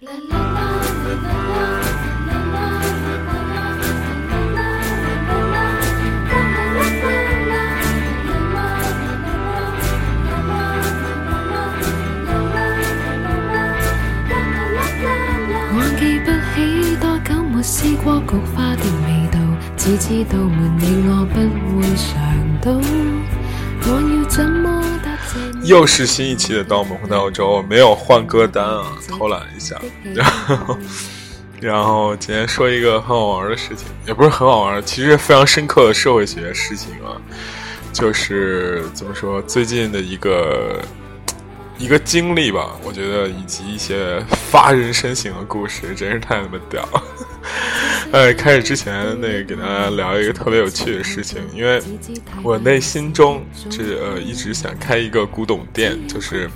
我记不起多久没试过菊花的味道，只知道没你我不会尝到。又是新一期的《盗梦回到周》，没有换歌单啊，偷懒一下。然后，然后今天说一个很好玩的事情，也不是很好玩，其实非常深刻的社会学事情啊，就是怎么说，最近的一个一个经历吧，我觉得以及一些发人深省的故事，真是太他妈屌了。哎，开始之前，那个给大家聊一个特别有趣的事情，因为我内心中这呃一直想开一个古董店，就是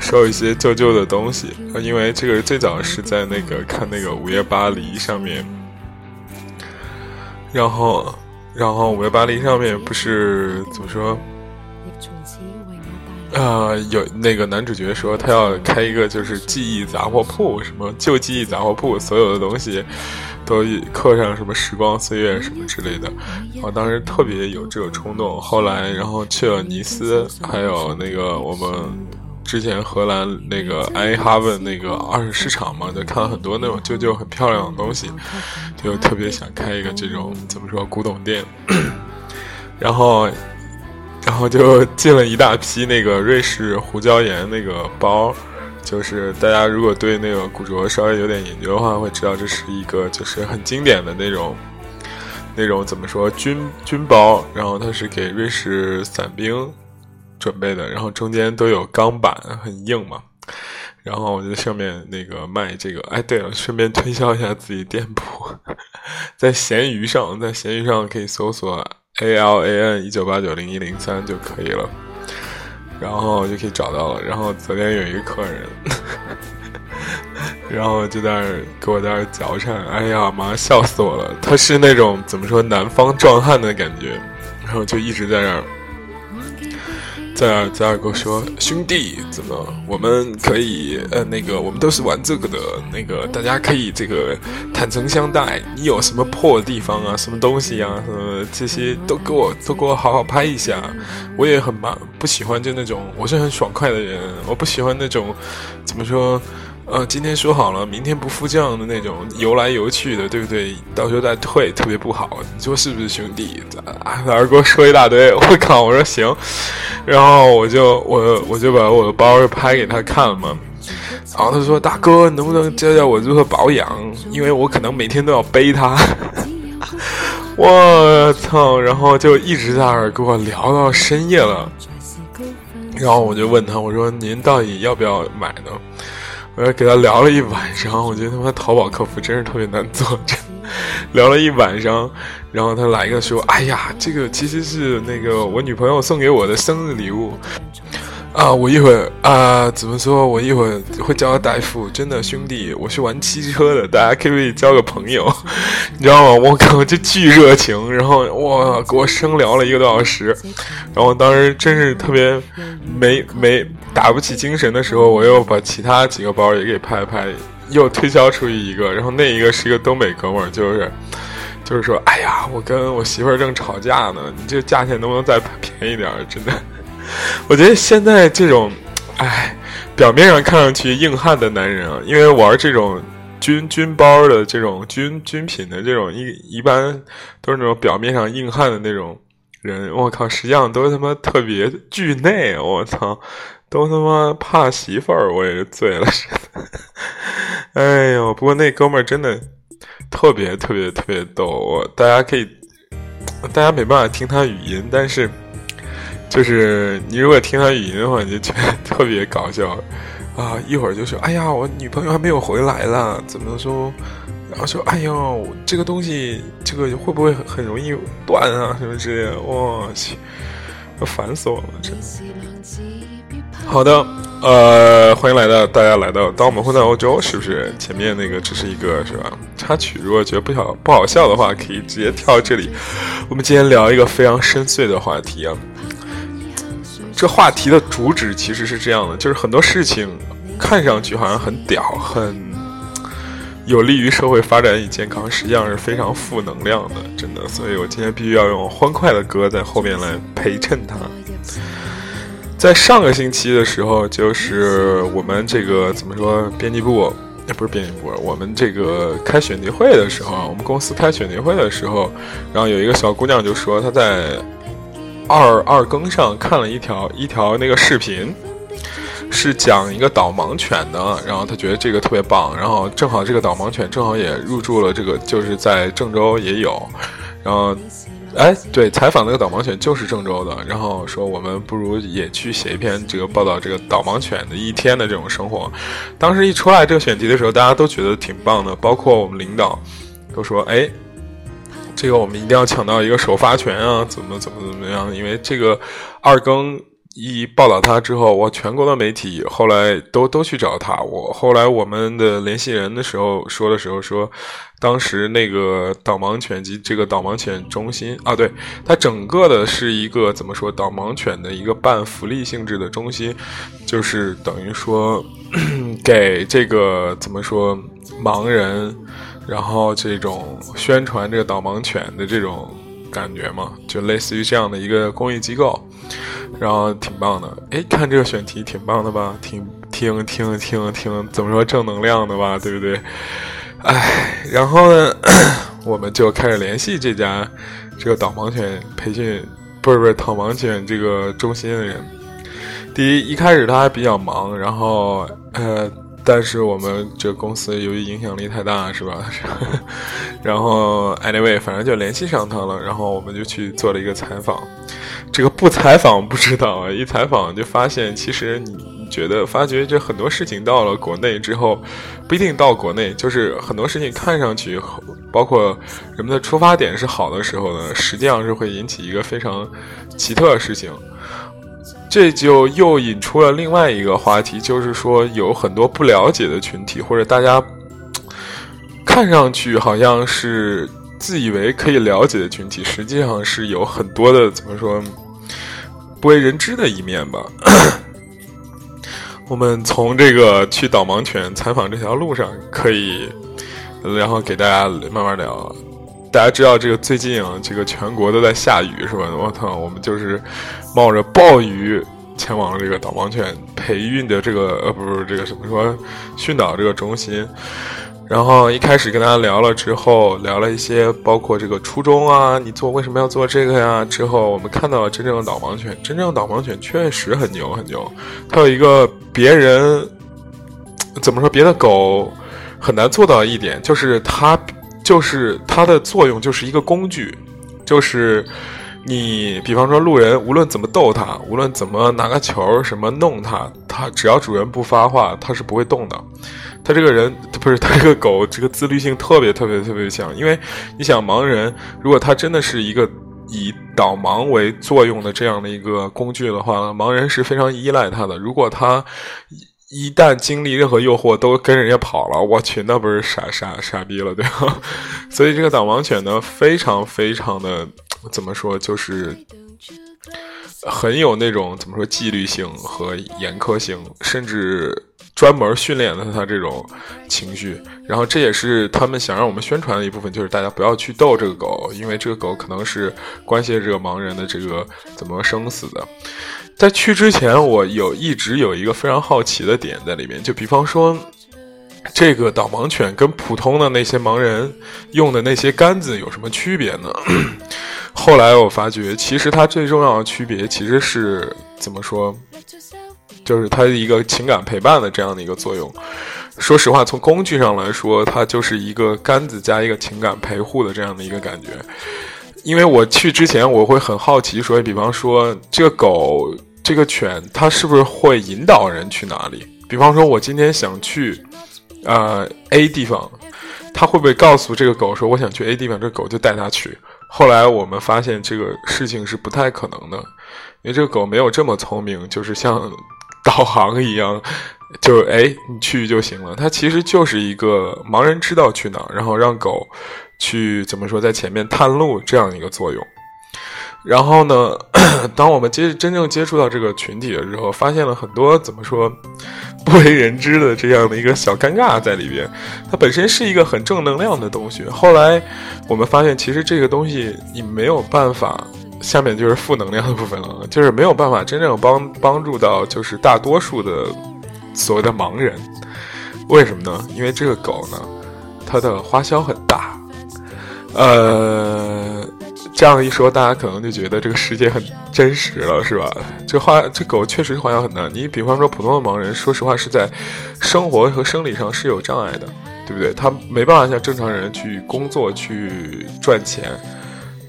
收一些旧旧的东西。因为这个最早是在那个看那个《午夜巴黎》上面，然后然后《午夜巴黎》上面不是怎么说？呃，有那个男主角说他要开一个就是记忆杂货铺，什么旧记忆杂货铺，所有的东西都刻上什么时光岁月什么之类的。我当时特别有这个冲动，后来然后去了尼斯，还有那个我们之前荷兰那个埃哈文那个二手市场嘛，就看了很多那种旧旧很漂亮的东西，就特别想开一个这种怎么说古董店，然后。然后就进了一大批那个瑞士胡椒盐那个包，就是大家如果对那个古着稍微有点研究的话，会知道这是一个就是很经典的那种，那种怎么说军军包，然后它是给瑞士伞兵准备的，然后中间都有钢板，很硬嘛。然后我就上面那个卖这个，哎，对了，顺便推销一下自己店铺，在闲鱼上，在闲鱼上可以搜索。A L A N 一九八九零一零三就可以了，然后就可以找到了。然后昨天有一个客人，然后就在那儿给我在那儿嚼颤，哎呀妈，笑死我了！他是那种怎么说南方壮汉的感觉，然后就一直在那儿。在在二哥说，兄弟，怎么我们可以呃那个我们都是玩这个的，那个大家可以这个坦诚相待。你有什么破地方啊，什么东西啊，什么这些都给我都给我好好拍一下。我也很忙，不喜欢就那种，我是很爽快的人，我不喜欢那种怎么说。呃，今天说好了，明天不付账的那种游来游去的，对不对？到时候再退，特别不好。你说是不是，兄弟？啊，老师给我说一大堆，我靠！我说行，然后我就我我就把我的包拍给他看了嘛。然后他说：“大哥，能不能教教我如何保养？因为我可能每天都要背它。”我操！然后就一直在那儿跟我聊到深夜了。然后我就问他：“我说您到底要不要买呢？”我给他聊了一晚上，我觉得他妈淘宝客服真是特别难做，聊了一晚上，然后他来一个说：“哎呀，这个其实是那个我女朋友送给我的生日礼物。”啊，我一会儿啊，怎么说？我一会儿会叫他代付。真的，兄弟，我是玩汽车的，大家可不可以交个朋友？你知道吗？我靠，这巨热情，然后哇，给我生聊了一个多小时。然后当时真是特别没没打不起精神的时候，我又把其他几个包也给拍拍，又推销出去一个。然后那一个是一个东北哥们儿，就是就是说，哎呀，我跟我媳妇儿正吵架呢，你这价钱能不能再便宜点儿？真的。我觉得现在这种，哎，表面上看上去硬汉的男人啊，因为玩这种军军包的这种军军品的这种一一般都是那种表面上硬汉的那种人，我靠，实际上都是他妈特别惧内，我操，都他妈怕媳妇儿，我也是醉了似的。哎呦，不过那哥们儿真的特别特别特别逗，我大家可以，大家没办法听他语音，但是。就是你如果听他语音的话，你就觉得特别搞笑，啊，一会儿就说：“哎呀，我女朋友还没有回来了，怎么说？”然后说：“哎呦，这个东西，这个会不会很容易断啊？什么之类的？我去，烦死我了，真的。”好的，呃，欢迎来到大家来到，当我们混在欧洲，是不是？前面那个只是一个是吧？插曲，如果觉得不好不好笑的话，可以直接跳这里。我们今天聊一个非常深邃的话题啊。这话题的主旨其实是这样的，就是很多事情，看上去好像很屌，很有利于社会发展与健康，实际上是非常负能量的，真的。所以我今天必须要用欢快的歌在后面来陪衬它。在上个星期的时候，就是我们这个怎么说，编辑部也。不是编辑部，我们这个开选题会的时候，我们公司开选题会的时候，然后有一个小姑娘就说她在二二更上看了一条一条那个视频，是讲一个导盲犬的，然后她觉得这个特别棒，然后正好这个导盲犬正好也入驻了这个，就是在郑州也有，然后。哎，对，采访那个导盲犬就是郑州的，然后说我们不如也去写一篇这个报道这个导盲犬的一天的这种生活。当时一出来这个选题的时候，大家都觉得挺棒的，包括我们领导都说：“哎，这个我们一定要抢到一个首发权啊，怎么怎么怎么样？因为这个二更。”一报道他之后，我全国的媒体后来都都去找他。我后来我们的联系人的时候说的时候说，当时那个导盲犬及这个导盲犬中心啊，对，它整个的是一个怎么说导盲犬的一个半福利性质的中心，就是等于说 给这个怎么说盲人，然后这种宣传这个导盲犬的这种感觉嘛，就类似于这样的一个公益机构。然后挺棒的，哎，看这个选题挺棒的吧？挺挺挺挺挺怎么说正能量的吧？对不对？哎，然后呢，我们就开始联系这家这个导盲犬培训，不是不是导盲犬这个中心的人。第一，一开始他还比较忙，然后呃。但是我们这公司由于影响力太大，是吧？然后 anyway，反正就联系上他了，然后我们就去做了一个采访。这个不采访不知道啊，一采访就发现，其实你觉得发觉这很多事情到了国内之后，不一定到国内，就是很多事情看上去，包括人们的出发点是好的时候呢，实际上是会引起一个非常奇特的事情。这就又引出了另外一个话题，就是说有很多不了解的群体，或者大家看上去好像是自以为可以了解的群体，实际上是有很多的怎么说不为人知的一面吧。我们从这个去导盲犬采访这条路上，可以然后给大家慢慢聊。大家知道这个最近啊，这个全国都在下雨，是吧？我操，我们就是冒着暴雨前往这个导盲犬培育的这个呃，不是这个什么说训导这个中心。然后一开始跟大家聊了之后，聊了一些包括这个初衷啊，你做为什么要做这个呀？之后我们看到了真正的导盲犬，真正的导盲犬确实很牛很牛。它有一个别人怎么说别的狗很难做到一点，就是它。就是它的作用就是一个工具，就是你比方说路人无论怎么逗它，无论怎么拿个球什么弄它，它只要主人不发话，它是不会动的。它这个人不是它这个狗，这个自律性特别特别特别强。因为你想盲人，如果他真的是一个以导盲为作用的这样的一个工具的话，盲人是非常依赖它的。如果他一旦经历任何诱惑，都跟人家跑了，我去，那不是傻傻傻逼了，对吧？所以这个导盲犬呢，非常非常的怎么说，就是很有那种怎么说纪律性和严苛性，甚至专门训练了它这种情绪。然后这也是他们想让我们宣传的一部分，就是大家不要去逗这个狗，因为这个狗可能是关系这个盲人的这个怎么生死的。在去之前，我有一直有一个非常好奇的点在里面，就比方说，这个导盲犬跟普通的那些盲人用的那些杆子有什么区别呢？后来我发觉，其实它最重要的区别其实是怎么说，就是它一个情感陪伴的这样的一个作用。说实话，从工具上来说，它就是一个杆子加一个情感陪护的这样的一个感觉。因为我去之前，我会很好奇，说，比方说这个狗。这个犬它是不是会引导人去哪里？比方说，我今天想去，呃，A 地方，它会不会告诉这个狗说我想去 A 地方？这狗就带它去。后来我们发现这个事情是不太可能的，因为这个狗没有这么聪明，就是像导航一样，就哎你去就行了。它其实就是一个盲人知道去哪，然后让狗去怎么说在前面探路这样一个作用。然后呢，当我们接真正接触到这个群体的时候，发现了很多怎么说不为人知的这样的一个小尴尬在里边。它本身是一个很正能量的东西，后来我们发现，其实这个东西你没有办法。下面就是负能量的部分了，就是没有办法真正帮帮助到就是大多数的所谓的盲人。为什么呢？因为这个狗呢，它的花销很大。呃，这样一说，大家可能就觉得这个世界很真实了，是吧？这花这狗确实花销很大。你比方说普通的盲人，说实话是在生活和生理上是有障碍的，对不对？他没办法像正常人去工作去赚钱。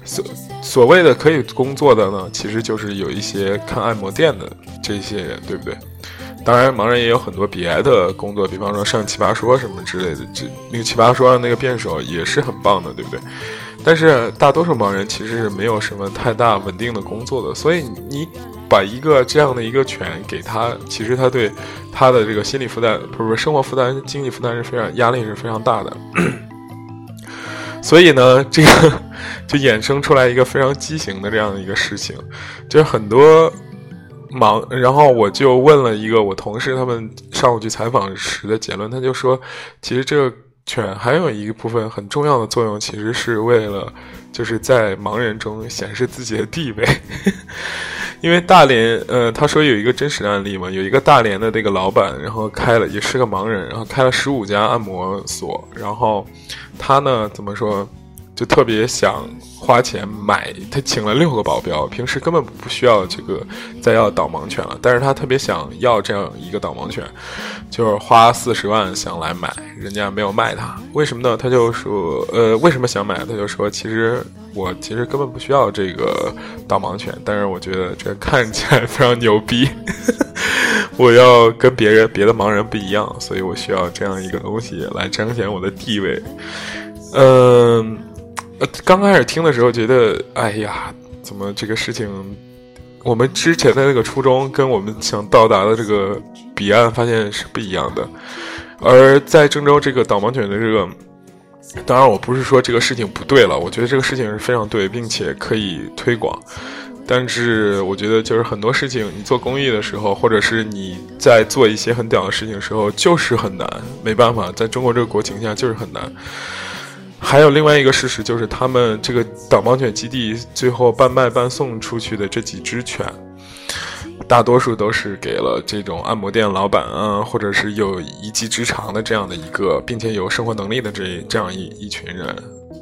所所谓的可以工作的呢，其实就是有一些看按摩店的这些人，对不对？当然，盲人也有很多别的工作，比方说上奇葩说什么之类的。这那个奇葩说上那个辩手也是很棒的，对不对？但是大多数盲人其实是没有什么太大稳定的工作的，所以你把一个这样的一个权给他，其实他对他的这个心理负担，不是不是生活负担、经济负担是非常压力是非常大的。所以呢，这个就衍生出来一个非常畸形的这样的一个事情，就是很多忙，然后我就问了一个我同事，他们上午去采访时的结论，他就说，其实这个犬还有一部分很重要的作用，其实是为了就是在盲人中显示自己的地位。因为大连，呃，他说有一个真实的案例嘛，有一个大连的这个老板，然后开了也是个盲人，然后开了十五家按摩所，然后他呢怎么说，就特别想。花钱买，他请了六个保镖，平时根本不需要这个再要导盲犬了。但是他特别想要这样一个导盲犬，就是花四十万想来买，人家没有卖他。为什么呢？他就说，呃，为什么想买？他就说，其实我其实根本不需要这个导盲犬，但是我觉得这看起来非常牛逼，我要跟别人别的盲人不一样，所以我需要这样一个东西来彰显我的地位。嗯。刚开始听的时候觉得，哎呀，怎么这个事情，我们之前的那个初衷跟我们想到达的这个彼岸发现是不一样的。而在郑州这个导盲犬的这个，当然我不是说这个事情不对了，我觉得这个事情是非常对，并且可以推广。但是我觉得就是很多事情，你做公益的时候，或者是你在做一些很屌的事情的时候，就是很难，没办法，在中国这个国情下就是很难。还有另外一个事实，就是他们这个导盲犬基地最后半卖半送出去的这几只犬，大多数都是给了这种按摩店老板啊，或者是有一技之长的这样的一个，并且有生活能力的这这样一一群人。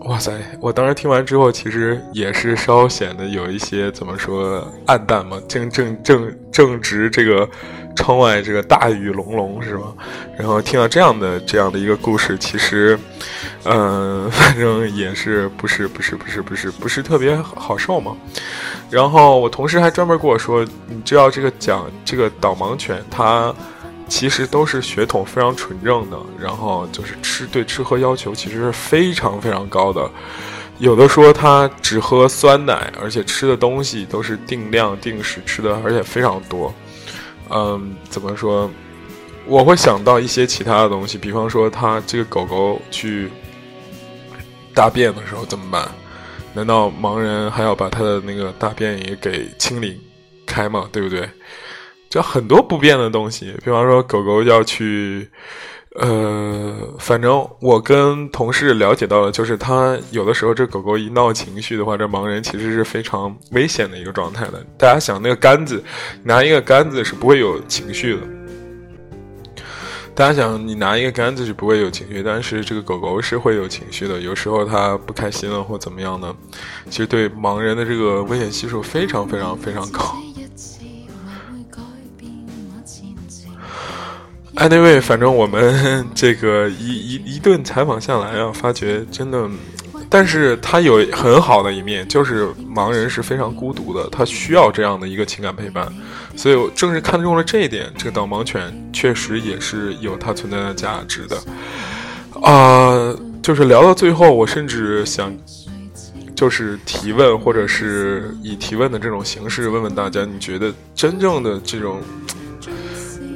哇塞！我当时听完之后，其实也是稍显得有一些怎么说暗淡嘛，正正正正值这个。窗外这个大雨隆隆是吧？然后听到这样的这样的一个故事，其实，嗯，反正也是不是不是不是不是不是特别好受嘛。然后我同事还专门跟我说，你知道这个讲这个导盲犬，它其实都是血统非常纯正的，然后就是吃对吃喝要求其实是非常非常高的。有的说它只喝酸奶，而且吃的东西都是定量定时吃的，而且非常多。嗯，怎么说？我会想到一些其他的东西，比方说，它这个狗狗去大便的时候怎么办？难道盲人还要把它的那个大便也给清理开吗？对不对？就很多不便的东西，比方说，狗狗要去。呃，反正我跟同事了解到了，就是他有的时候这狗狗一闹情绪的话，这盲人其实是非常危险的一个状态的。大家想，那个杆子，拿一个杆子是不会有情绪的。大家想，你拿一个杆子是不会有情绪，但是这个狗狗是会有情绪的。有时候它不开心了或怎么样的，其实对盲人的这个危险系数非常非常非常高。Anyway，反正我们这个一一一顿采访下来啊，发觉真的，但是他有很好的一面，就是盲人是非常孤独的，他需要这样的一个情感陪伴，所以我正是看中了这一点，这个导盲犬确实也是有它存在的价值的。啊，就是聊到最后，我甚至想，就是提问，或者是以提问的这种形式问问大家，你觉得真正的这种。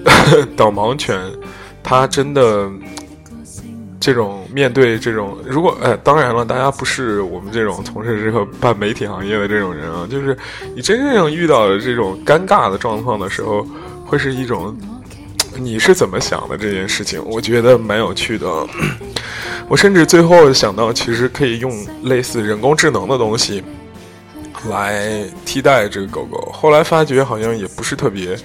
导盲犬，它真的这种面对这种，如果哎，当然了，大家不是我们这种从事这个办媒体行业的这种人啊，就是你真正遇到这种尴尬的状况的时候，会是一种你是怎么想的这件事情？我觉得蛮有趣的。我甚至最后想到，其实可以用类似人工智能的东西来替代这个狗狗。后来发觉好像也不是特别。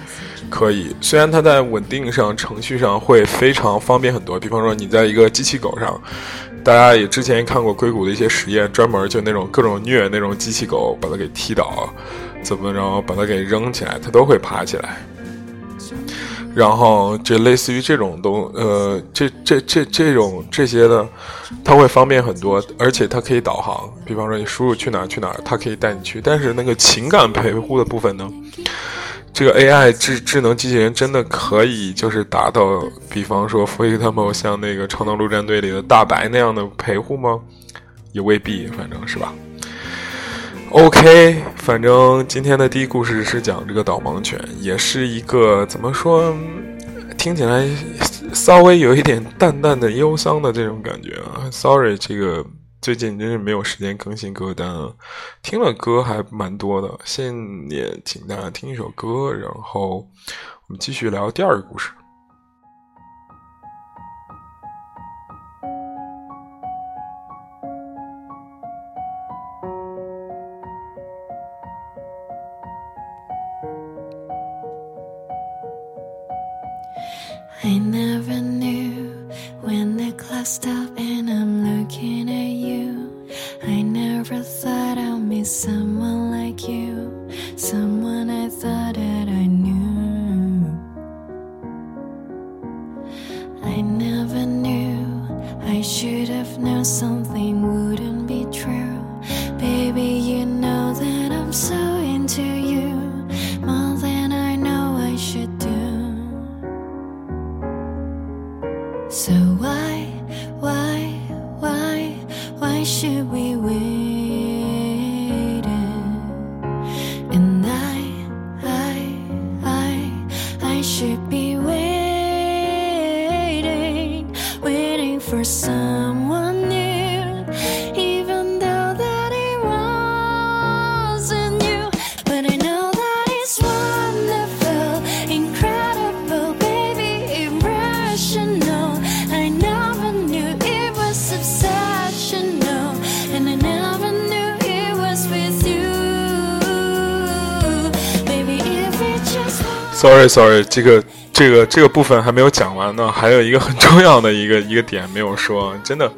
可以，虽然它在稳定上、程序上会非常方便很多。比方说，你在一个机器狗上，大家也之前看过硅谷的一些实验，专门就那种各种虐那种机器狗，把它给踢倒，怎么着把它给扔起来，它都会爬起来。然后，这类似于这种东，呃，这这这这种这些的，它会方便很多，而且它可以导航。比方说，你输入去哪儿去哪儿，它可以带你去。但是那个情感陪护的部分呢？这个 AI 智智能机器人真的可以就是达到，比方说 f o r e m 像那个《超能陆战队》里的大白那样的陪护吗？也未必，反正是吧。OK，反正今天的第一故事是讲这个导盲犬，也是一个怎么说，听起来稍微有一点淡淡的忧伤的这种感觉啊。Sorry，这个。最近真是没有时间更新歌单啊听了歌还蛮多的信念请大家听一首歌然后我们继续聊第二个故事。I never knew when the class starts Sorry，Sorry，这个这个这个部分还没有讲完呢，还有一个很重要的一个一个点没有说。真的，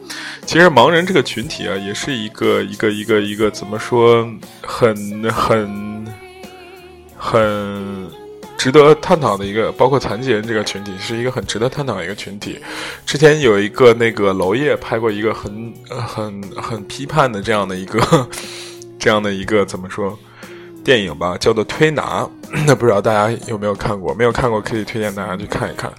其实盲人这个群体啊，也是一个一个一个一个怎么说，很很很值得探讨的一个，包括残疾人这个群体，是一个很值得探讨的一个群体。之前有一个那个娄烨拍过一个很很很批判的这样的一个 这样的一个怎么说？电影吧，叫做《推拿》，那不知道大家有没有看过？没有看过可以推荐大家去看一看。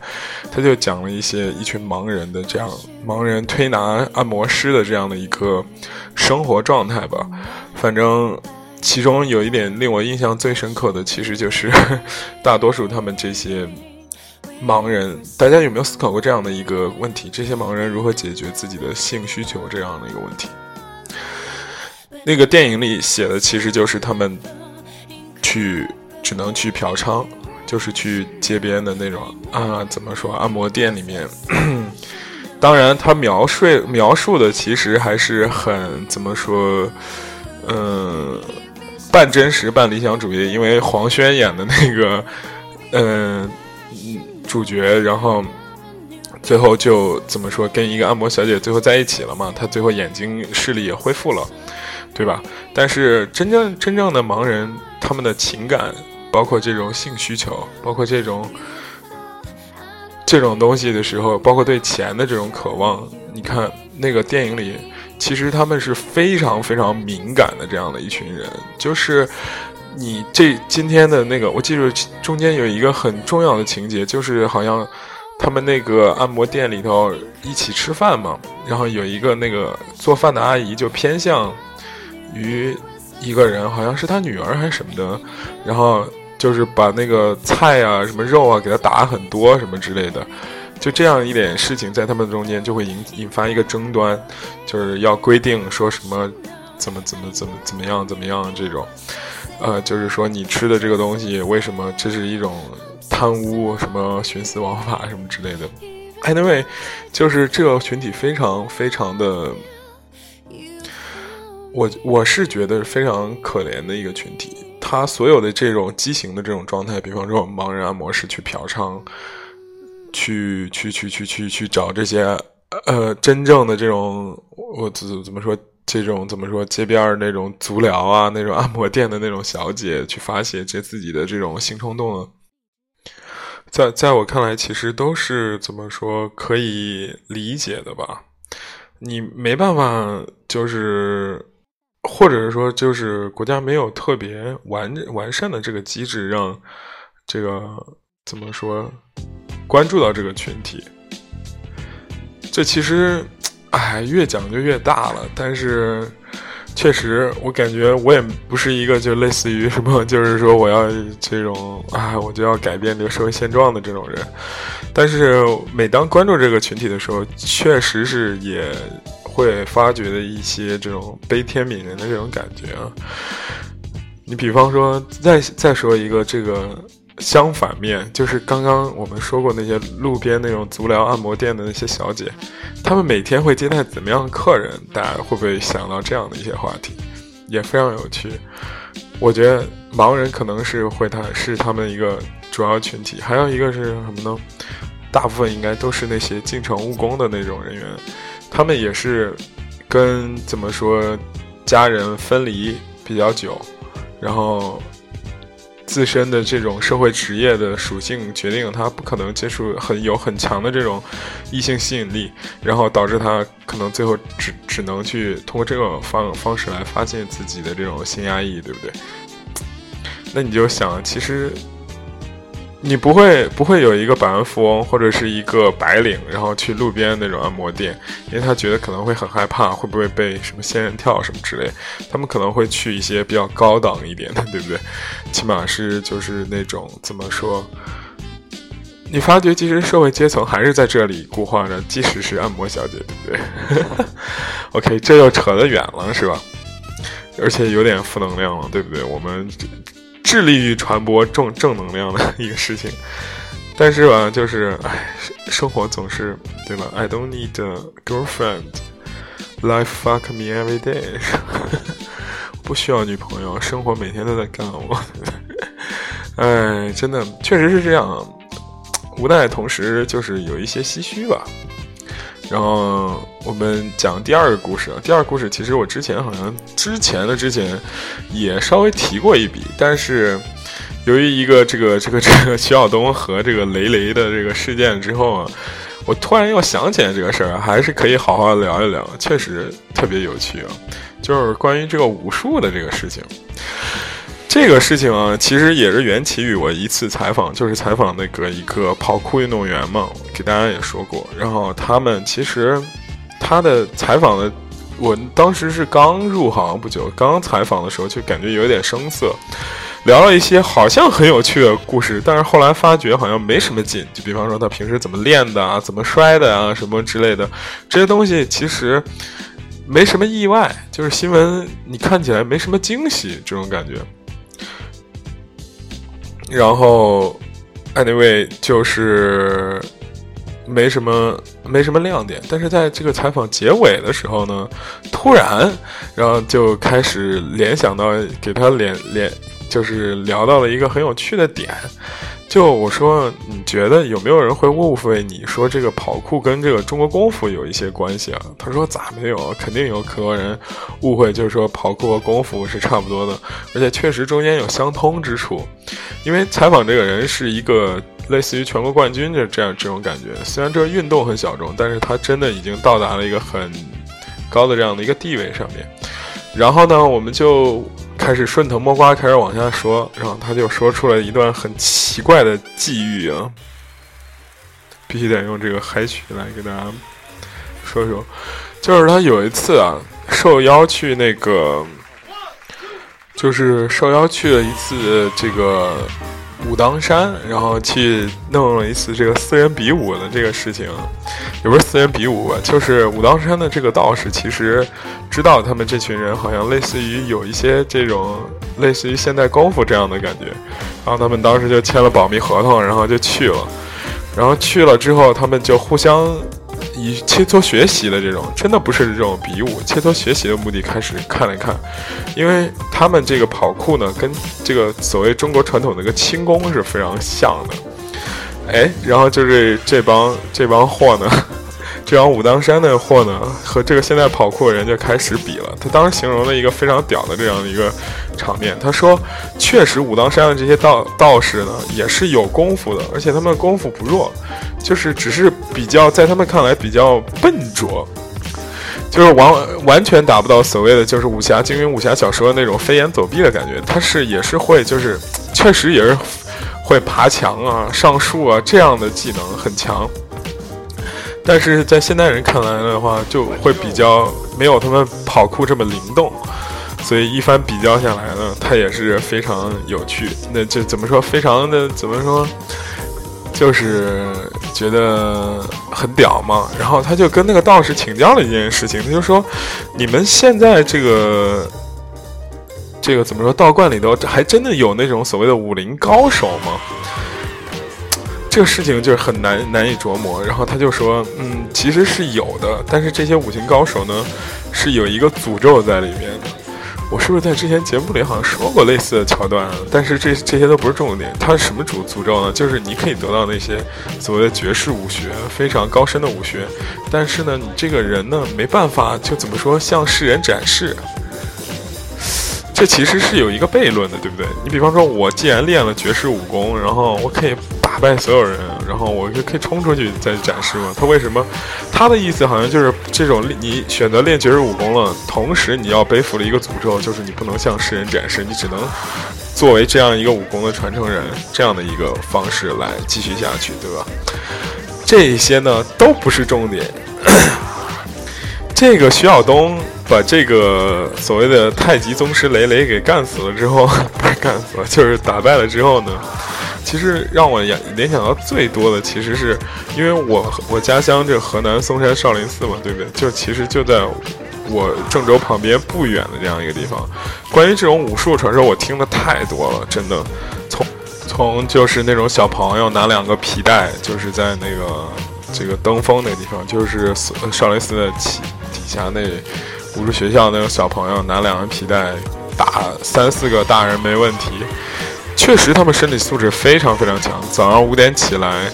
他就讲了一些一群盲人的这样盲人推拿按摩师的这样的一个生活状态吧。反正其中有一点令我印象最深刻的，其实就是 大多数他们这些盲人，大家有没有思考过这样的一个问题？这些盲人如何解决自己的性需求这样的一个问题？那个电影里写的其实就是他们。去只能去嫖娼，就是去街边的那种啊，怎么说按摩店里面。当然，他描述描述的其实还是很怎么说，嗯，半真实半理想主义。因为黄轩演的那个，嗯，主角，然后最后就怎么说，跟一个按摩小姐最后在一起了嘛？他最后眼睛视力也恢复了。对吧？但是真正真正的盲人，他们的情感，包括这种性需求，包括这种这种东西的时候，包括对钱的这种渴望，你看那个电影里，其实他们是非常非常敏感的这样的一群人。就是你这今天的那个，我记住中间有一个很重要的情节，就是好像他们那个按摩店里头一起吃饭嘛，然后有一个那个做饭的阿姨就偏向。于一个人，好像是他女儿还是什么的，然后就是把那个菜啊、什么肉啊给他打很多什么之类的，就这样一点事情在他们中间就会引引发一个争端，就是要规定说什么怎么怎么怎么怎么样怎么样这种，呃，就是说你吃的这个东西为什么这是一种贪污，什么徇私枉法什么之类的。Anyway，就是这个群体非常非常的。我我是觉得非常可怜的一个群体，他所有的这种畸形的这种状态，比方说盲人按摩师去嫖娼，去去去去去去找这些呃真正的这种我怎怎么说这种怎么说街边那种足疗啊那种按摩店的那种小姐去发泄这自己的这种性冲动，在在我看来，其实都是怎么说可以理解的吧？你没办法就是。或者是说，就是国家没有特别完完善的这个机制，让这个怎么说关注到这个群体。这其实，哎，越讲就越大了。但是，确实，我感觉我也不是一个就类似于什么，就是说我要这种啊，我就要改变这个社会现状的这种人。但是，每当关注这个群体的时候，确实是也。会发掘的一些这种悲天悯人的这种感觉啊，你比方说，再再说一个这个相反面，就是刚刚我们说过那些路边那种足疗按摩店的那些小姐，她们每天会接待怎么样的客人？大家会不会想到这样的一些话题？也非常有趣。我觉得盲人可能是会，他是他们一个主要群体，还有一个是什么呢？大部分应该都是那些进城务工的那种人员。他们也是跟怎么说家人分离比较久，然后自身的这种社会职业的属性决定他不可能接触很有很强的这种异性吸引力，然后导致他可能最后只只能去通过这种方方式来发现自己的这种性压抑，对不对？那你就想，其实。你不会不会有一个百万富翁或者是一个白领，然后去路边那种按摩店，因为他觉得可能会很害怕，会不会被什么仙人跳什么之类。他们可能会去一些比较高档一点的，对不对？起码是就是那种怎么说？你发觉其实社会阶层还是在这里固化着，即使是按摩小姐，对不对？OK，这又扯得远了，是吧？而且有点负能量了，对不对？我们。致力于传播正正能量的一个事情，但是吧，就是唉，生活总是对吧？I don't need a girlfriend, life fuck me every day。不需要女朋友，生活每天都在干我。哎，真的确实是这样，无奈同时就是有一些唏嘘吧。然后我们讲第二个故事啊，第二个故事其实我之前好像之前的之前也稍微提过一笔，但是由于一个这个这个这个徐晓东和这个雷雷的这个事件之后啊，我突然又想起来这个事儿，还是可以好好聊一聊，确实特别有趣啊，就是关于这个武术的这个事情。这个事情啊，其实也是缘起于我一次采访，就是采访那个一个跑酷运动员嘛，给大家也说过。然后他们其实他的采访的，我当时是刚入行不久，刚采访的时候就感觉有点生涩，聊了一些好像很有趣的故事，但是后来发觉好像没什么劲。就比方说他平时怎么练的啊，怎么摔的啊，什么之类的这些东西，其实没什么意外，就是新闻你看起来没什么惊喜这种感觉。然后，anyway，就是没什么没什么亮点，但是在这个采访结尾的时候呢，突然，然后就开始联想到给他联联，就是聊到了一个很有趣的点。就我说，你觉得有没有人会误会你说这个跑酷跟这个中国功夫有一些关系啊？他说咋没有？肯定有很多人误会，就是说跑酷和功夫是差不多的，而且确实中间有相通之处。因为采访这个人是一个类似于全国冠军就这样这种感觉，虽然这个运动很小众，但是他真的已经到达了一个很高的这样的一个地位上面。然后呢，我们就。开始顺藤摸瓜，开始往下说，然后他就说出了一段很奇怪的际遇啊，必须得用这个嗨曲来给大家说说。就是他有一次啊，受邀去那个，就是受邀去了一次这个武当山，然后去弄了一次这个私人比武的这个事情，也不是私人比武吧，就是武当山的这个道士其实知道他们这群人好像类似于有一些这种类似于现代功夫这样的感觉，然后他们当时就签了保密合同，然后就去了，然后去了之后他们就互相。以切磋学习的这种，真的不是这种比武，切磋学习的目的开始看了看，因为他们这个跑酷呢，跟这个所谓中国传统的一个轻功是非常像的，哎，然后就是这帮这帮货呢。这张武当山的货呢，和这个现在跑酷的人就开始比了。他当时形容了一个非常屌的这样的一个场面。他说：“确实，武当山的这些道道士呢，也是有功夫的，而且他们功夫不弱，就是只是比较在他们看来比较笨拙，就是完完全达不到所谓的就是武侠精英武侠小说那种飞檐走壁的感觉。他是也是会，就是确实也是会爬墙啊、上树啊这样的技能很强。”但是在现代人看来的话，就会比较没有他们跑酷这么灵动，所以一番比较下来呢，他也是非常有趣。那就怎么说，非常的怎么说，就是觉得很屌嘛。然后他就跟那个道士请教了一件事情，他就说：“你们现在这个这个怎么说，道观里头还真的有那种所谓的武林高手吗？”这个事情就是很难难以琢磨，然后他就说，嗯，其实是有的，但是这些五行高手呢，是有一个诅咒在里面的。我是不是在之前节目里好像说过类似的桥段？但是这这些都不是重点。它是什么诅诅咒呢？就是你可以得到那些所谓的绝世武学，非常高深的武学，但是呢，你这个人呢，没办法，就怎么说，向世人展示。这其实是有一个悖论的，对不对？你比方说，我既然练了绝世武功，然后我可以。打败所有人，然后我就可以冲出去再展示嘛。他为什么？他的意思好像就是这种：你选择练绝世武功了，同时你要背负了一个诅咒，就是你不能向世人展示，你只能作为这样一个武功的传承人这样的一个方式来继续下去，对吧？这些呢都不是重点。这个徐晓东把这个所谓的太极宗师雷雷给干死了之后，不是干死了，就是打败了之后呢？其实让我联联想到最多的，其实是因为我我家乡这河南嵩山少林寺嘛，对不对？就其实就在我郑州旁边不远的这样一个地方。关于这种武术传说，我听的太多了，真的。从从就是那种小朋友拿两个皮带，就是在那个这个登峰那个地方，就是少林寺的底底下那不是学校那个小朋友拿两个皮带打三四个大人没问题。确实，他们身体素质非常非常强。早上五点起来，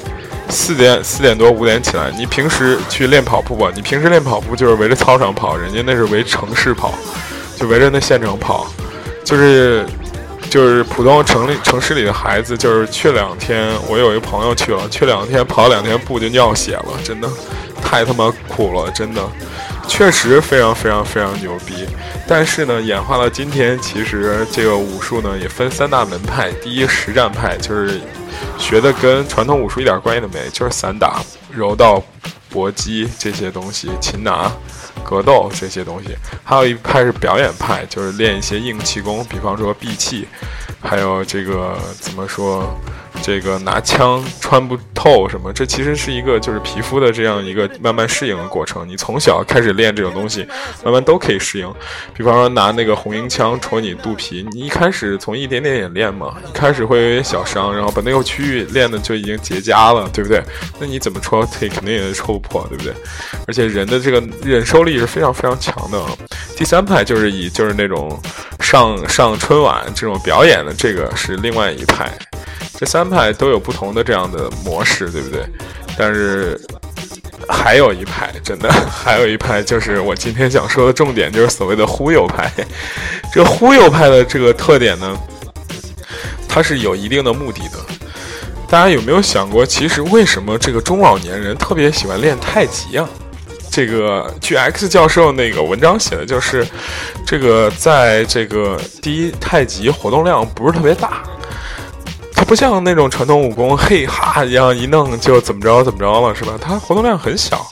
四点四点多五点起来。你平时去练跑步吧，你平时练跑步就是围着操场跑，人家那是围城市跑，就围着那县城跑，就是就是普通城里城市里的孩子，就是去两天。我有一个朋友去了，去两天跑两天步就尿血了，真的太他妈苦了，真的。确实非常非常非常牛逼，但是呢，演化到今天，其实这个武术呢也分三大门派。第一，实战派，就是学的跟传统武术一点关系都没，就是散打、柔道、搏击这些东西，擒拿、格斗这些东西。还有一派是表演派，就是练一些硬气功，比方说闭气，还有这个怎么说？这个拿枪穿不透什么，这其实是一个就是皮肤的这样一个慢慢适应的过程。你从小开始练这种东西，慢慢都可以适应。比方说拿那个红缨枪戳你肚皮，你一开始从一点点点练嘛，一开始会有点小伤，然后把那个区域练的就已经结痂了，对不对？那你怎么戳，它肯定也戳不破，对不对？而且人的这个忍受力是非常非常强的。第三派就是以就是那种上上春晚这种表演的，这个是另外一派。这三派都有不同的这样的模式，对不对？但是还有一派，真的 还有一派，就是我今天想说的重点，就是所谓的忽悠派。这忽悠派的这个特点呢，它是有一定的目的的。大家有没有想过，其实为什么这个中老年人特别喜欢练太极啊？这个据 X 教授那个文章写的就是，这个在这个第一，太极活动量不是特别大。它不像那种传统武功，嘿哈一样一弄就怎么着怎么着了，是吧？它活动量很小。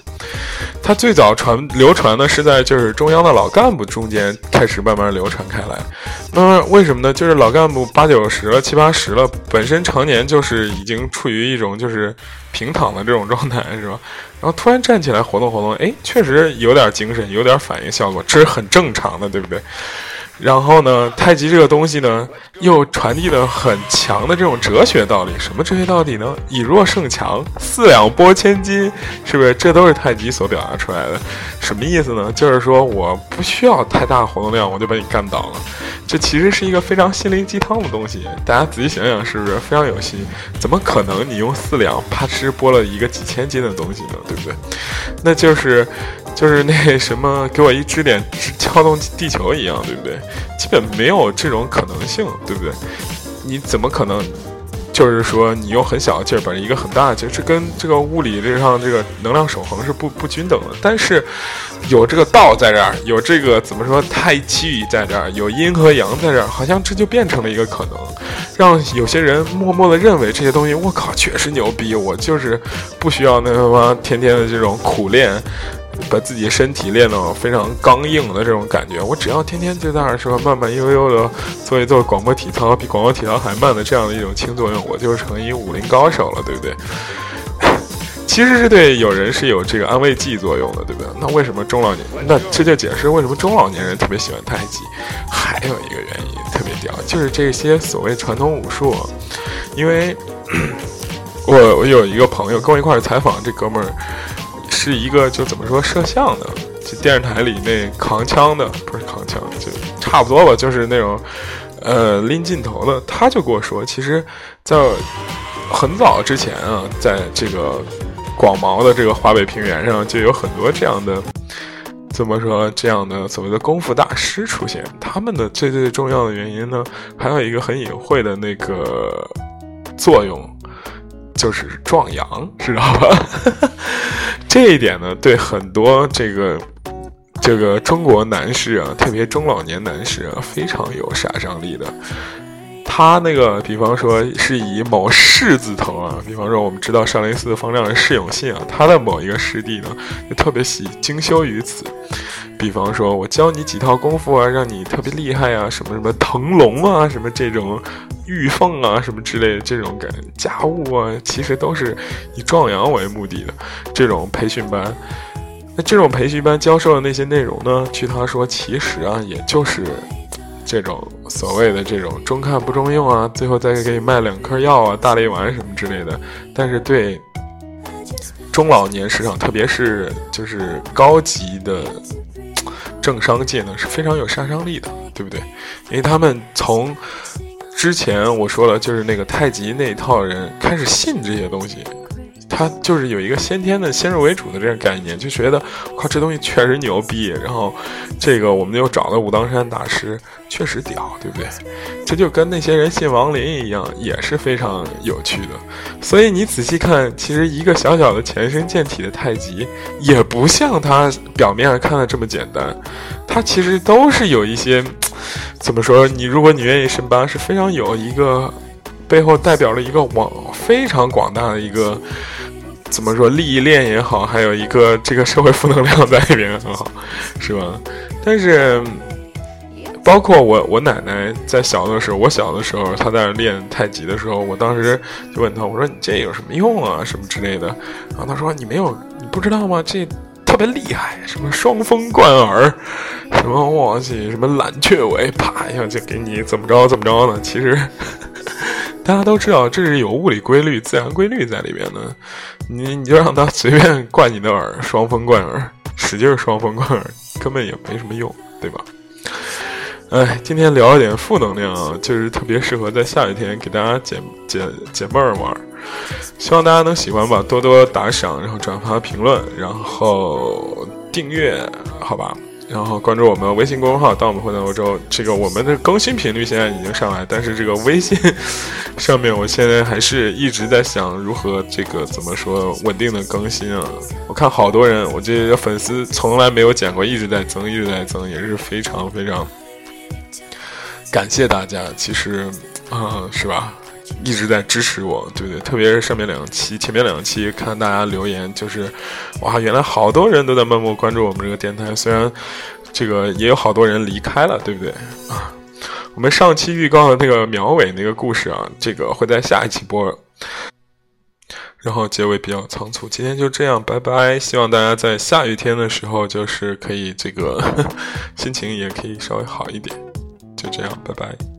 它最早传流传的是在就是中央的老干部中间开始慢慢流传开来。那为什么呢？就是老干部八九十了、七八十了，本身常年就是已经处于一种就是平躺的这种状态，是吧？然后突然站起来活动活动，哎，确实有点精神，有点反应效果，这是很正常的，对不对？然后呢，太极这个东西呢，又传递了很强的这种哲学道理。什么哲学道理呢？以弱胜强，四两拨千斤，是不是？这都是太极所表达出来的。什么意思呢？就是说我不需要太大活动量，我就把你干倒了。这其实是一个非常心灵鸡汤的东西。大家仔细想想，是不是非常有心？怎么可能你用四两啪哧拨了一个几千斤的东西呢？对不对？那就是。就是那什么，给我一支点撬动地球一样，对不对？基本没有这种可能性，对不对？你怎么可能？就是说，你用很小的劲儿把一个很大的劲儿，这跟这个物理上这个能量守恒是不不均等的。但是有这个道在这儿，有这个怎么说太极在这儿，有阴和阳在这儿，好像这就变成了一个可能，让有些人默默的认为这些东西，我靠，确实牛逼，我就是不需要那什么天天的这种苦练。把自己身体练到非常刚硬的这种感觉，我只要天天就在那儿说慢慢悠悠的做一做广播体操，比广播体操还慢的这样的一种轻作用，我就成一武林高手了，对不对？其实是对有人是有这个安慰剂作用的，对不对？那为什么中老年？那这就解释为什么中老年人特别喜欢太极。还有一个原因特别屌，就是这些所谓传统武术，因为 我我有一个朋友跟我一块儿采访，这哥们儿。是一个就怎么说摄像的，就电视台里那扛枪的，不是扛枪，就差不多吧，就是那种，呃，拎镜头的。他就跟我说，其实，在很早之前啊，在这个广袤的这个华北平原上，就有很多这样的，怎么说这样的所谓的功夫大师出现。他们的最最重要的原因呢，还有一个很隐晦的那个作用。就是壮阳，知道吧？这一点呢，对很多这个这个中国男士啊，特别中老年男士啊，非常有杀伤力的。他那个，比方说是以某市字头啊，比方说我们知道少林寺方丈释永信啊，他的某一个师弟呢，就特别喜精修于此。比方说我教你几套功夫啊，让你特别厉害啊，什么什么腾龙啊，什么这种玉凤啊，什么之类的这种感家务啊，其实都是以壮阳为目的的这种培训班。那这种培训班教授的那些内容呢，据他说，其实啊，也就是。这种所谓的这种中看不中用啊，最后再给你卖两颗药啊、大力丸什么之类的，但是对中老年市场，特别是就是高级的政商界呢，是非常有杀伤力的，对不对？因为他们从之前我说了，就是那个太极那一套人开始信这些东西。他就是有一个先天的先入为主的这个概念，就觉得靠这东西确实牛逼，然后这个我们又找了武当山大师，确实屌，对不对？这就跟那些人信王林一样，也是非常有趣的。所以你仔细看，其实一个小小的前身健体的太极，也不像他表面上看的这么简单，它其实都是有一些怎么说？你如果你愿意深扒，是非常有一个背后代表了一个广非常广大的一个。怎么说利益链也好，还有一个这个社会负能量在里面很好，是吧？但是，包括我我奶奶在小的时候，我小的时候她在练太极的时候，我当时就问她，我说你这有什么用啊，什么之类的。然后她说你没有，你不知道吗？这特别厉害，什么双风贯耳，什么我去，什么揽雀尾，啪一下就给你怎么着怎么着呢？其实。大家都知道，这是有物理规律、自然规律在里边的。你你就让他随便灌你的耳，双风贯耳，使劲双风贯耳，根本也没什么用，对吧？哎，今天聊一点负能量，啊，就是特别适合在下雨天给大家解解解闷儿玩。希望大家能喜欢吧，多多打赏，然后转发、评论，然后订阅，好吧？然后关注我们微信公众号“当我们混在欧洲”。这个我们的更新频率现在已经上来，但是这个微信上面，我现在还是一直在想如何这个怎么说稳定的更新啊。我看好多人，我这个粉丝从来没有减过，一直在增，一直在增，也是非常非常感谢大家。其实，啊，是吧？一直在支持我，对不对？特别是上面两期，前面两期看大家留言，就是哇，原来好多人都在默默关注我们这个电台，虽然这个也有好多人离开了，对不对啊？我们上期预告的那个苗伟那个故事啊，这个会在下一期播。然后结尾比较仓促，今天就这样，拜拜。希望大家在下雨天的时候，就是可以这个 心情也可以稍微好一点。就这样，拜拜。